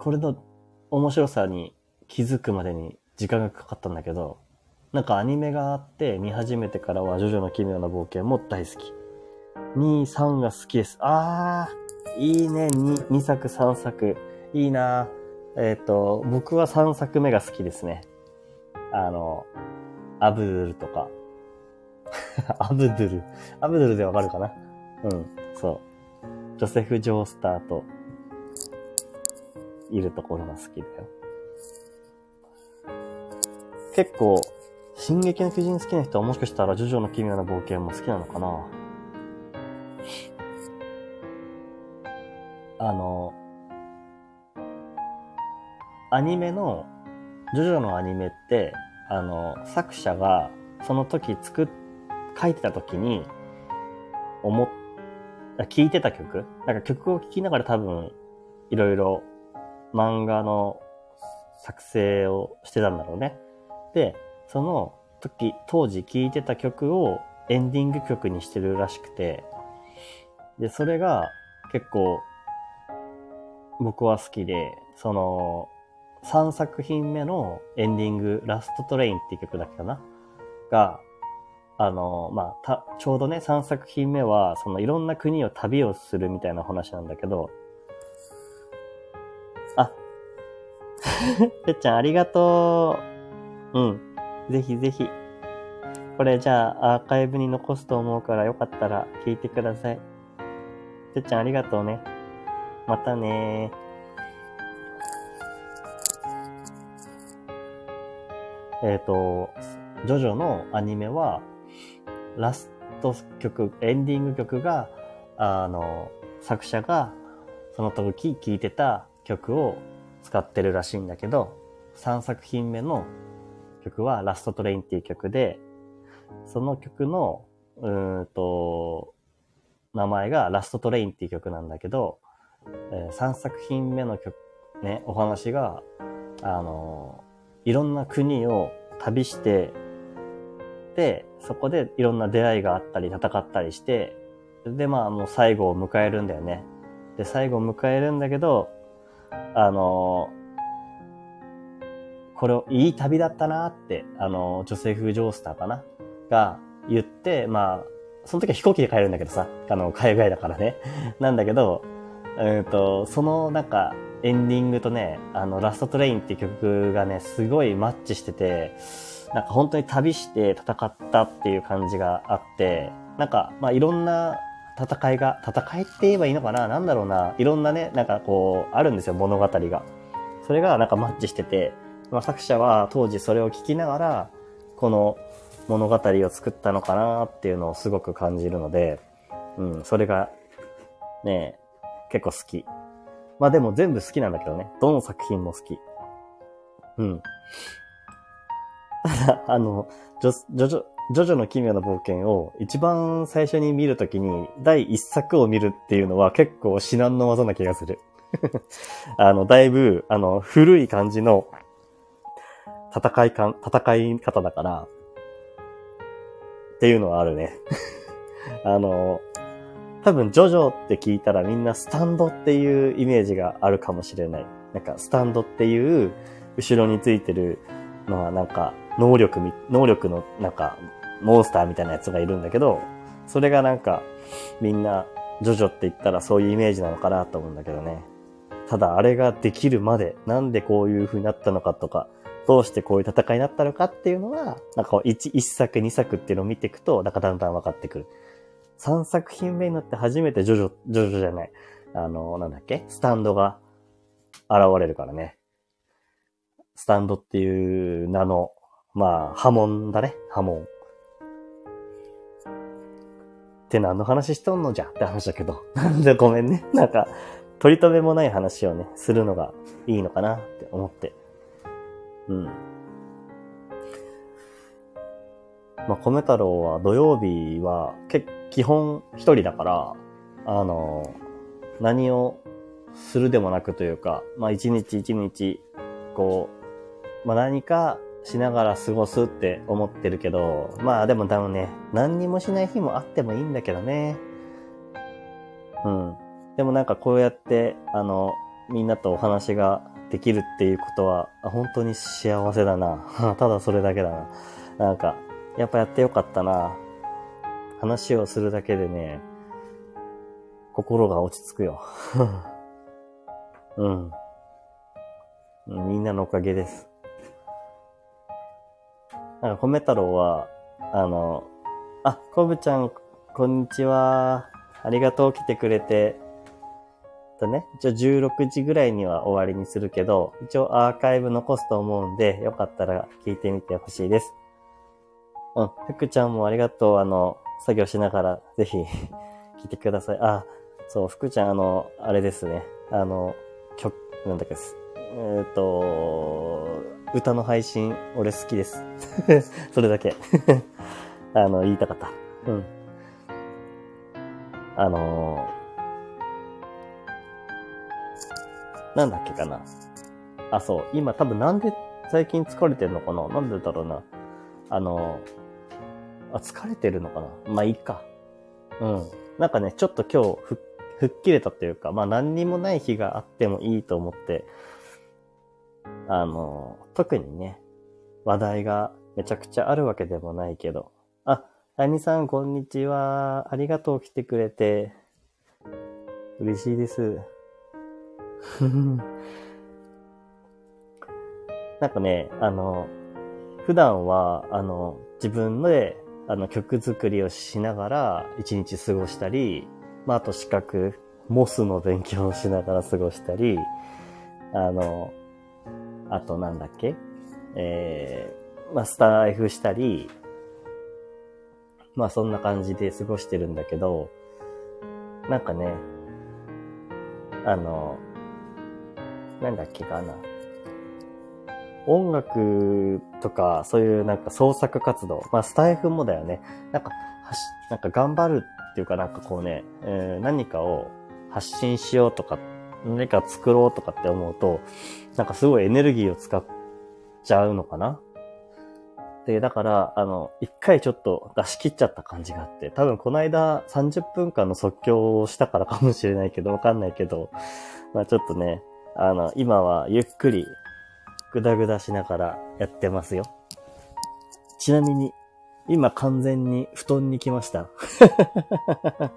A: これの面白さに気づくまでに時間がかかったんだけど、なんかアニメがあって見始めてからはジョジョの奇妙な冒険も大好き。2、3が好きです。あー、いいね。2、2作、3作。いいなえっ、ー、と、僕は3作目が好きですね。あの、アブドゥルとか。[laughs] アブドゥル。アブドゥルでわかるかな？うん、そう。ジョセフ・ジョースターと、いるところが好きだよ。結構、進撃の巨人好きな人はもしかしたらジョジョの奇妙な冒険も好きなのかな？あの、アニメの、ジョジョのアニメって、あの、作者がその時作っ、書いてた時に、思っ、聞いてた曲？なんか曲を聴きながら多分、いろいろ漫画の作成をしてたんだろうね。で、その時、当時聴いてた曲をエンディング曲にしてるらしくて、で、それが結構僕は好きで、その、3作品目のエンディング、ラストトレインっていう曲だっけかな？が、あの、まあ、た、ちょうどね、3作品目は、そのいろんな国を旅をするみたいな話なんだけど、あ、[laughs] てっちゃんありがとう。うん。ぜひぜひ。これじゃあアーカイブに残すと思うからよかったら聞いてください。てっちゃんありがとうね。またねえっ、ー、と、ジョジョのアニメは、ラスト曲、エンディング曲が、あの、作者がその時聴いてた曲を使ってるらしいんだけど、3作品目の曲はラストトレインっていう曲で、その曲の、うんと、名前がラストトレインっていう曲なんだけど、えー、3作品目の曲、ね、お話が、あの、いろんな国を旅して、で、そこでいろんな出会いがあったり戦ったりして、で、まあもう最後を迎えるんだよね。で、最後を迎えるんだけど、あのこれをいい旅だったなって、あのジョセフ・ジョースターかな？が言って、まあ、その時は飛行機で帰るんだけどさ、あの、海外だからね。[laughs] なんだけど、うんと、そのなんか、エンディングとね、あの、ラストトレインっていう曲がね、すごいマッチしてて、なんか本当に旅して戦ったっていう感じがあって、なんか、まあいろんな戦いが、戦いって言えばいいのかな？なんだろうな？いろんなね、なんかこう、あるんですよ、物語が。それがなんかマッチしてて、まあ作者は当時それを聞きながら、この物語を作ったのかなっていうのをすごく感じるので、うん、それが、ね、結構好き。まあでも全部好きなんだけどね。どの作品も好き。うん。ただ、あの、ジョ、ジョジョ、ジョジョの奇妙な冒険を一番最初に見るときに第一作を見るっていうのは結構至難の技な気がする。[laughs] あの、だいぶ、あの、古い感じの戦い感、戦い方だから、っていうのはあるね。[laughs] あの、多分ジョジョって聞いたらみんなスタンドっていうイメージがあるかもしれない。なんかスタンドっていう後ろについてるのはなんか能力み能力のなんかモンスターみたいなやつがいるんだけど、それがなんかみんなジョジョって言ったらそういうイメージなのかなと思うんだけどね。ただあれができるまでなんでこういう風になったのかとか、どうしてこういう戦いになったのかっていうのは、なんか一、一作二作っていうのを見ていくと、なんかだんだん分かってくる。三作品目になって初めてジョジョ、ジョジョじゃない。あの、なんだっけ？スタンドが現れるからね。スタンドっていう名の、まあ、波紋だね。波紋。って何の話しとんの？じゃって話だけど。なんでごめんね。なんか、取り留めもない話をね、するのがいいのかなって思って。うん。まあ、米太郎は土曜日は、け、基本一人だから、あの、何をするでもなくというか、まあ、一日一日、こう、まあ、何かしながら過ごすって思ってるけど、まあでも多分ね、何にもしない日もあってもいいんだけどね。うん。でもなんかこうやって、あの、みんなとお話ができるっていうことは、本当に幸せだな。[laughs] ただそれだけだな。なんか、やっぱやってよかったな。話をするだけでね、心が落ち着くよ。[laughs] うん。みんなのおかげです。なんか、米太郎は、あの、あ、こぶちゃん、こんにちは。ありがとう、来てくれて。とね、一応16時ぐらいには終わりにするけど、一応アーカイブ残すと思うんで、よかったら聞いてみてほしいです。うん、福ちゃんもありがとう。あの、作業しながら、ぜひ [laughs] 聞いてください。あ、そう、福ちゃん、あの、あれですね。あの、曲、なんだっけです。えっ、と、歌の配信、俺好きです。[laughs] それだけ [laughs] あの、言いたかった。うん。あのなんだっけかな。あ、そう。今多分なんで最近疲れてるのかななんでだろうな。あの、あ、疲れてるのかなまあ、いいか。うん。なんかね、ちょっと今日ふ、吹っ切れたというか、まあ何にもない日があってもいいと思って、あの、特にね、話題がめちゃくちゃあるわけでもないけど、あ、ラニさん、こんにちは。ありがとう来てくれて。嬉しいです。[laughs] なんかね、あの、普段は、あの、自分で、あの、曲作りをしながら一日過ごしたり、まあ、あと資格、モスの勉強をしながら過ごしたり、あの、あとなんだっけえー、まあ、スター F したり、まあそんな感じで過ごしてるんだけど、なんかね、あの、なんだっけかな。音楽とか、そういうなんか創作活動、まあスタイフもだよね。なんか、はし、なんか頑張るっていうかなんかこうね、えー、何かを発信しようとか、何か作ろうとかって思うと、なんかすごいエネルギーを使っちゃうのかなで、だから、あの、一回ちょっと出し切っちゃった感じがあって、多分この間30分間の即興をしたからかもしれないけど、わかんないけど、まあちょっとね、あの、今はゆっくり、ぐだぐだしながらやってますよ。ちなみに、今完全に布団に来ました。[laughs]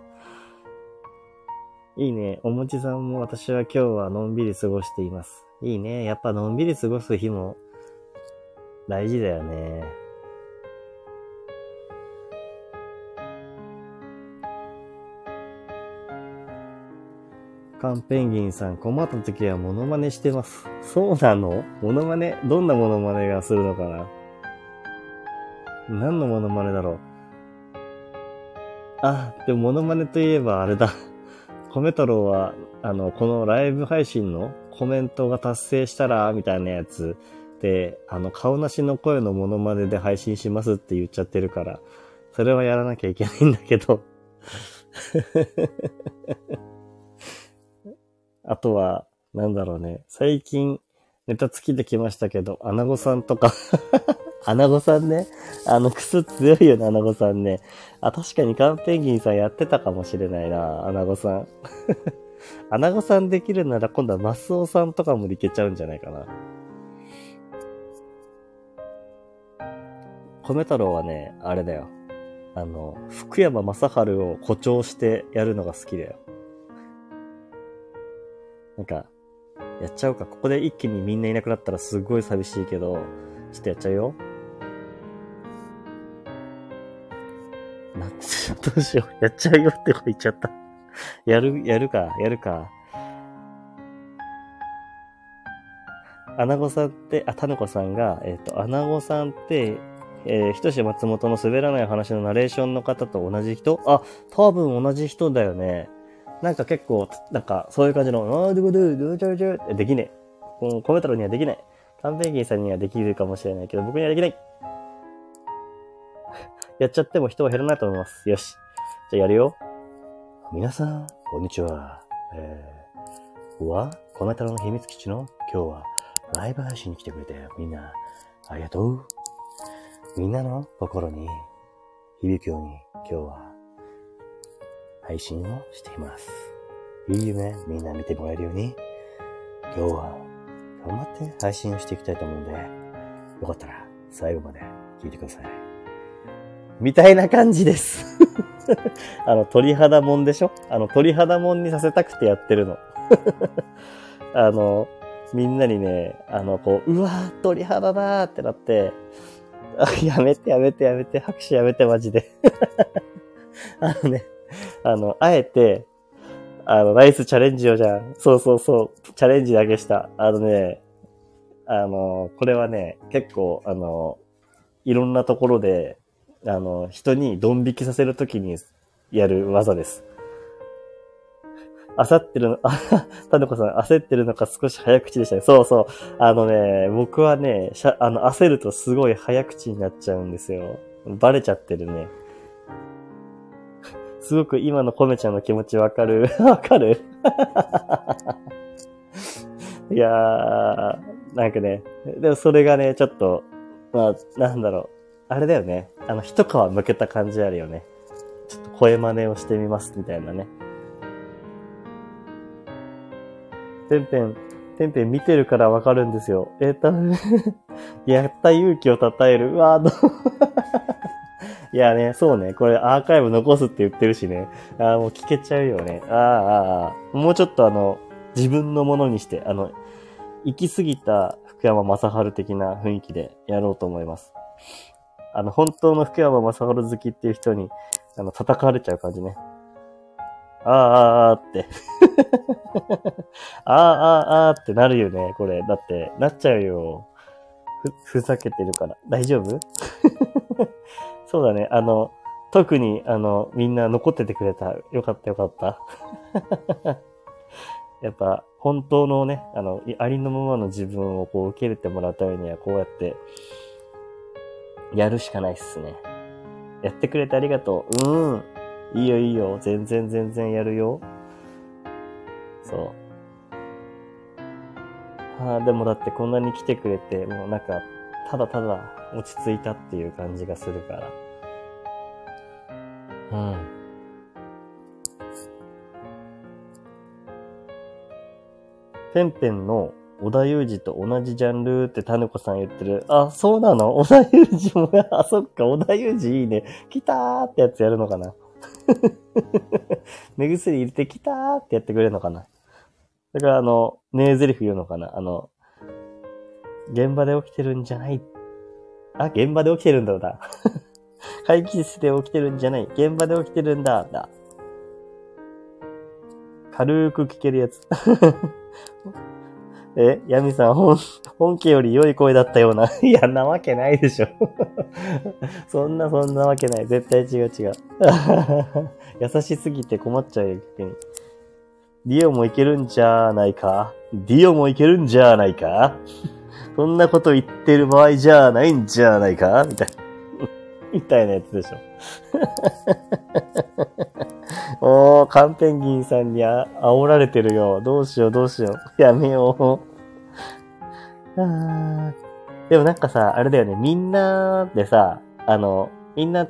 A: いいね。おもちさんも私は今日はのんびり過ごしています。いいね。やっぱのんびり過ごす日も大事だよね。カンペンギンさん、困った時はモノマネしてます。そうなの？モノマネ？どんなモノマネがするのかな？何のモノマネだろう？あ、でもモノマネといえばあれだ。[laughs] コメ太郎は、あの、このライブ配信のコメントが達成したら、みたいなやつ、で、あの、顔なしの声のモノマネで配信しますって言っちゃってるから、それはやらなきゃいけないんだけど。[laughs] あとは、なんだろうね。最近、ネタ尽きてきましたけど、アナゴさんとか [laughs] アナゴさんね。あの、クス強いよね、アナゴさんね。あ、確かにカンペンギンさんやってたかもしれないな、アナゴさん。[laughs] アナゴさんできるなら今度はマスオさんとかもいけちゃうんじゃないかな。米太郎はね、あれだよ。あの、福山雅治を誇張してやるのが好きだよ。なんか、やっちゃおうか。ここで一気にみんないなくなったらすごい寂しいけど、ちょっとやっちゃうよ。なんて、[laughs] どうしよう。やっちゃうよって言っちゃった。[laughs] やる、やるか、やるか。アナゴさんって、あ、タヌコさんが、えっ、ー、と、アナゴさんって、えー、ひとし松本の滑らない話のナレーションの方と同じ人？あ、多分同じ人だよね。なんか結構、なんかそういう感じの、あードゥドゥドゥドゥドゥってできねえ。このコメ太郎にはできない。カンペンギンさんにはできるかもしれないけど、僕にはできない。やっちゃっても人は減らないと思います。よし。じゃあやるよ。皆さん、こんにちは。えー、は、コメ太郎の秘密基地の今日はライブ配信に来てくれてみんなありがとう。みんなの心に響くように今日は配信をしています。いい夢みんな見てもらえるように。今日は頑張って配信をしていきたいと思うんでよかったら最後まで聞いてください。みたいな感じです。[laughs] あの、鳥肌もんでしょ？あの、鳥肌もんにさせたくてやってるの。[laughs] あの、みんなにね、あの、こう、うわー、鳥肌だーってなって、やめてやめてやめて、拍手やめてマジで。[laughs] あのね、あの、あえて、あの、ナイスチャレンジをじゃん。そうそうそう、チャレンジだけした。あのね、あの、これはね、結構、あの、いろんなところで、あの、人にドン引きさせるときにやる技です。焦ってるの、あ、[laughs] タネコさん、焦ってるのか少し早口でしたね。そうそう。あのね、僕はね、しゃあの、焦るとすごい早口になっちゃうんですよ。バレちゃってるね。すごく今のコメちゃんの気持ちわかる。[laughs] わかる？[laughs] いやー、なんかね、でもそれがね、ちょっと、まあ、なんだろう。あれだよね。あの、一皮むけた感じあるよね。ちょっと声真似をしてみます、みたいなね。ペンペン、ペンペン見てるからわかるんですよ。えー、た、[laughs] やった勇気を称える。うわーどう？[laughs] いやね、そうね。これアーカイブ残すって言ってるしね。ああ、もう聞けちゃうよね。ああ、ああ、もうちょっとあの、自分のものにして、あの、行き過ぎた福山雅治的な雰囲気でやろうと思います。あの、本当の福山雅治好きっていう人に、あの、叩かれちゃう感じね。ああ、ああ、あって。[laughs] ああ、ああ、あってなるよね、これ。だって、なっちゃうよ。ふ、ふざけてるから。大丈夫？そうだね。あの、特に、あの、みんな残っててくれた。よかったよかった。[laughs] やっぱ、本当のね、あの、ありのままの自分をこう受け入れてもらうためには、こうやって、やるしかないっすね。やってくれてありがとう。うん。いいよいいよ。全然全然やるよ。そう。ああ、でもだってこんなに来てくれて、もうなんか、ただただ落ち着いたっていう感じがするから。うん。ペンペンの小田裕二と同じジャンルってタヌコさん言ってる。あ、そうなの？小田裕二も、あ、そっか、小田裕二いいね。来たーってやつやるのかな [laughs] 目薬入れてきたーってやってくれるのかなだからあの、名台詞言うのかなあの、現場で起きてるんじゃない。あ、現場で起きてるんだろうな。[laughs] 会議室で起きてるんじゃない。現場で起きてるんだ。だ。軽く聞けるやつ。[laughs] え、ヤミさん、本、本家より良い声だったような。[laughs] いや、なわけないでしょ。そんな、そんなわけない。絶対違う違う。優しすぎて困っちゃうよ、逆に。ディオもいけるんじゃないか？ディオもいけるんじゃないか？そんなこと言ってる場合じゃないんじゃないか？みたいな。[laughs] みたいなやつでしょ。[laughs] おー、カンペンギンさんにあ煽られてるよ。どうしようどうしよう。やめよう。[laughs] あでもなんかさ、あれだよね。みんなでさ、あの、みんな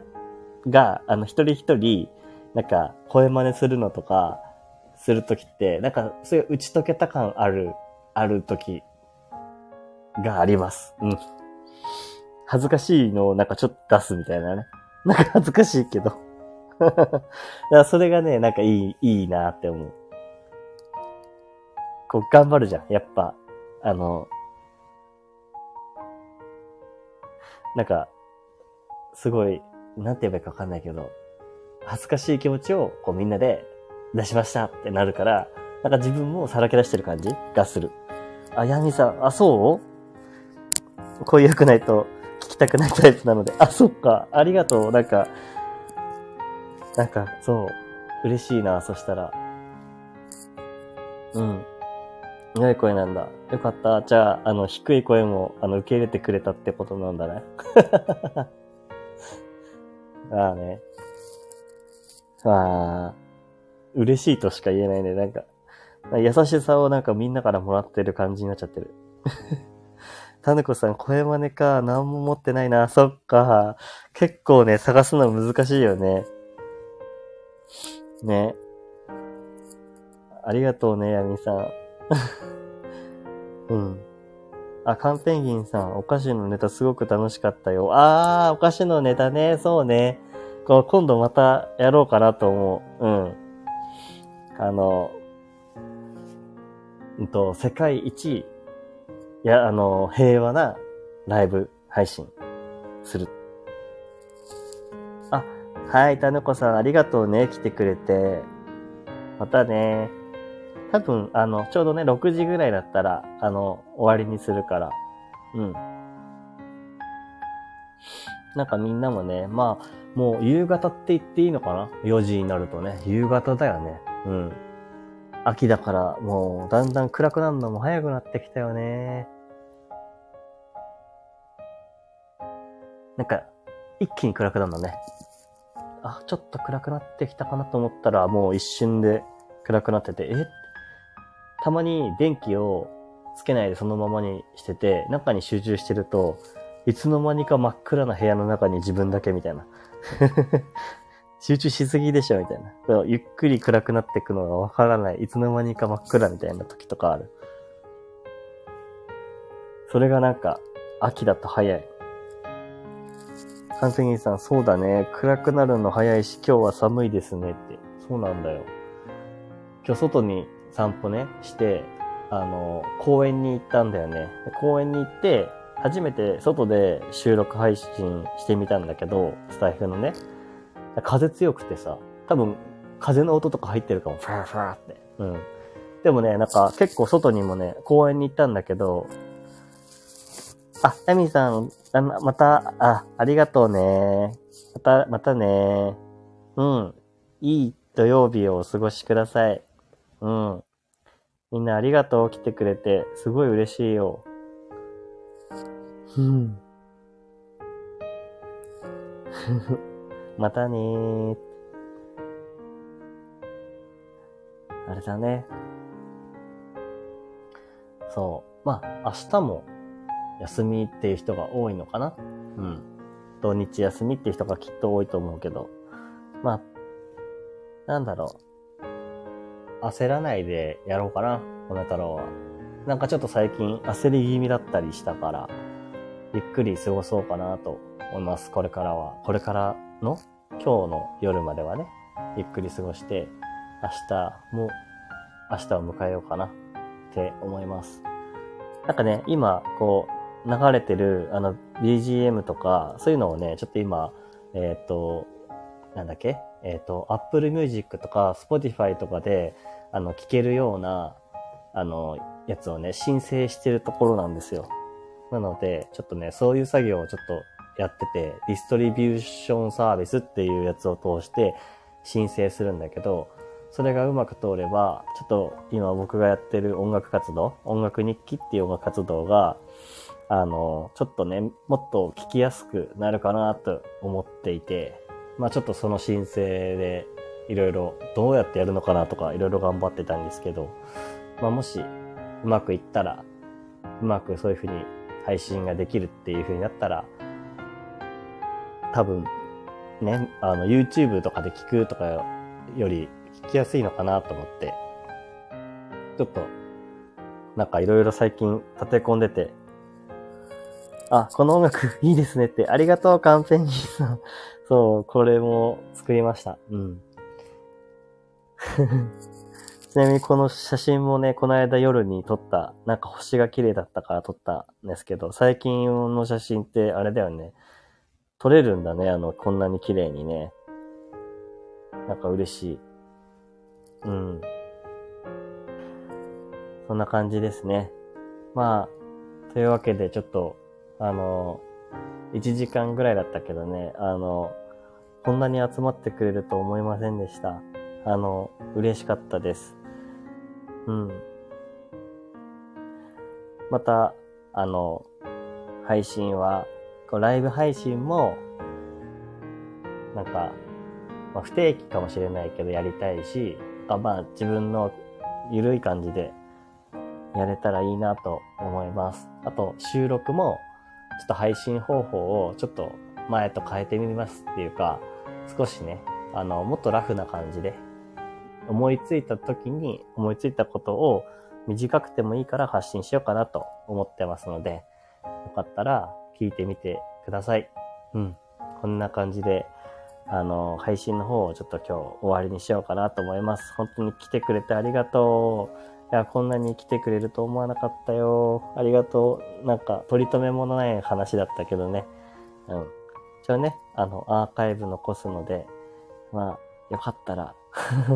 A: が、あの、一人一人、なんか、声真似するのとか、するときって、なんか、そういう打ち解けた感ある、あるときがあります。うん。恥ずかしいのをなんかちょっと出すみたいなね。[laughs] なんか恥ずかしいけど。だからそれがね、なんかいい、いいなって思う。こう頑張るじゃん。やっぱ、あの、なんか、すごい、なんて言えばいいかわかんないけど、恥ずかしい気持ちをこうみんなで出しましたってなるから、なんか自分もさらけ出してる感じ？がする。あ、ヤミさん、あ、そう？こういうくないと聞きたくないタイプなので。あ、そっか。ありがとう。なんか、なんか、そう。嬉しいな、そしたら。うん。良い声なんだ。よかった。じゃあ、あの、低い声も、あの、受け入れてくれたってことなんだね。あ [laughs] あね。ああ、嬉しいとしか言えないね。なんか、優しさをなんかみんなからもらってる感じになっちゃってる。タヌコさん、声真似か。何も持ってないな。そっか。結構ね、探すの難しいよね。ね。ありがとうね、ヤミさん。[laughs] うん。あ、カンペンギンさん、お菓子のネタすごく楽しかったよ。あー、お菓子のネタね、そうね。こう今度またやろうかなと思う。うん。あの、うんと、世界一位、いや、あの、平和なライブ配信する。あ、はい、たぬこさんありがとうね、来てくれて。またね。多分、あの、ちょうどね、6時ぐらいだったら、あの、終わりにするから。うん。なんかみんなもね、まあ、もう夕方って言っていいのかな ?4 時になるとね、夕方だよね。うん。秋だから、もう、だんだん暗くなるのも早くなってきたよね。なんか、一気に暗くなるのね。あ、ちょっと暗くなってきたかなと思ったら、もう一瞬で暗くなってて、え？たまに電気をつけないでそのままにしてて、中に集中してると、いつの間にか真っ暗な部屋の中に自分だけみたいな。集中しすぎでしょみたいな。ゆっくり暗くなっていくのがわからない。いつの間にか真っ暗みたいな時とかある。それがなんか、秋だと早い。関西人さん、そうだね。暗くなるの早いし、今日は寒いですねって。そうなんだよ。今日外に散歩ね、して、あの、公園に行ったんだよね。公園に行って、初めて外で収録配信してみたんだけど、スタイフのね。風強くてさ、多分、風の音とか入ってるかも。ファーファーって。うん。でもね、なんか結構外にもね、公園に行ったんだけど、あ、ヤミさん、あまた、あ、ありがとうね。また、またね。うん。いい土曜日をお過ごしください。うん。みんなありがとう。来てくれて。すごい嬉しいよ。うん。[laughs] またねー。あれだね。そう。まあ、明日も休みっていう人が多いのかなうん。土日休みっていう人がきっと多いと思うけど。まあ、なんだろう。焦らないでやろうかな、米太郎は。なんかちょっと最近焦り気味だったりしたから、ゆっくり過ごそうかなと思います。これからは。これからの今日の夜まではね、ゆっくり過ごして、明日も、明日を迎えようかなって思います。なんかね、今、こう、流れてる、あの、BGM とか、そういうのをね、ちょっと今、えっ、ー、と、なんだっけえっ、ー、と、Apple Music とか Spotify とかで、あの、聴けるような、あの、やつをね、申請してるところなんですよ。なので、ちょっとね、そういう作業をちょっとやってて、ディストリビューションサービスっていうやつを通して申請するんだけど、それがうまく通れば、ちょっと今僕がやってる音楽活動、音楽日記っていう音楽活動が、あの、ちょっとね、もっと聞きやすくなるかなと思っていて、まあちょっとその申請でいろいろどうやってやるのかなとかいろいろ頑張ってたんですけど、まあもしうまくいったら、うまくそういうふうに配信ができるっていうふうになったら、多分、ね、あの、YouTube とかで聞くとかより聞きやすいのかなと思って、ちょっと、なんかいろいろ最近立て込んでて、あ、この音楽いいですねって、ありがとう、カンペンギンさん。そう、これも作りました。うん。[laughs] ちなみにこの写真もね、この間夜に撮った、なんか星が綺麗だったから撮ったんですけど、最近の写真ってあれだよね。撮れるんだね、あの、こんなに綺麗にね。なんか嬉しい。うん。そんな感じですね。まあ、というわけでちょっと、あの、1時間ぐらいだったけどね、あの、こんなに集まってくれると思いませんでした。あの、嬉しかったです。うん。また、あの、配信はこうライブ配信も、なんか、まあ、不定期かもしれないけどやりたいし、あまあ自分の緩い感じでやれたらいいなと思います。あと収録もちょっと配信方法をちょっと前と変えてみますっていうか、少しね、あの、もっとラフな感じで、思いついた時に思いついたことを短くてもいいから発信しようかなと思ってますので、よかったら聞いてみてください。うん。こんな感じで、あの、配信の方をちょっと今日終わりにしようかなと思います。本当に来てくれてありがとう。いや、こんなに来てくれると思わなかったよ。ありがとう。なんか、取り留めもない話だったけどね。うん。一応ね、あの、アーカイブ残すので、まあ、よかったら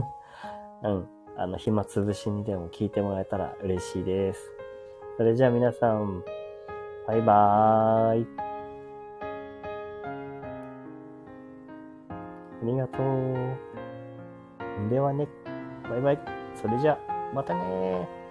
A: [laughs] うん。あの、暇つぶしにでも聞いてもらえたら嬉しいです。それじゃあ皆さん、バイバーイ。ありがとう。ではね、バイバイ。それじゃ、またね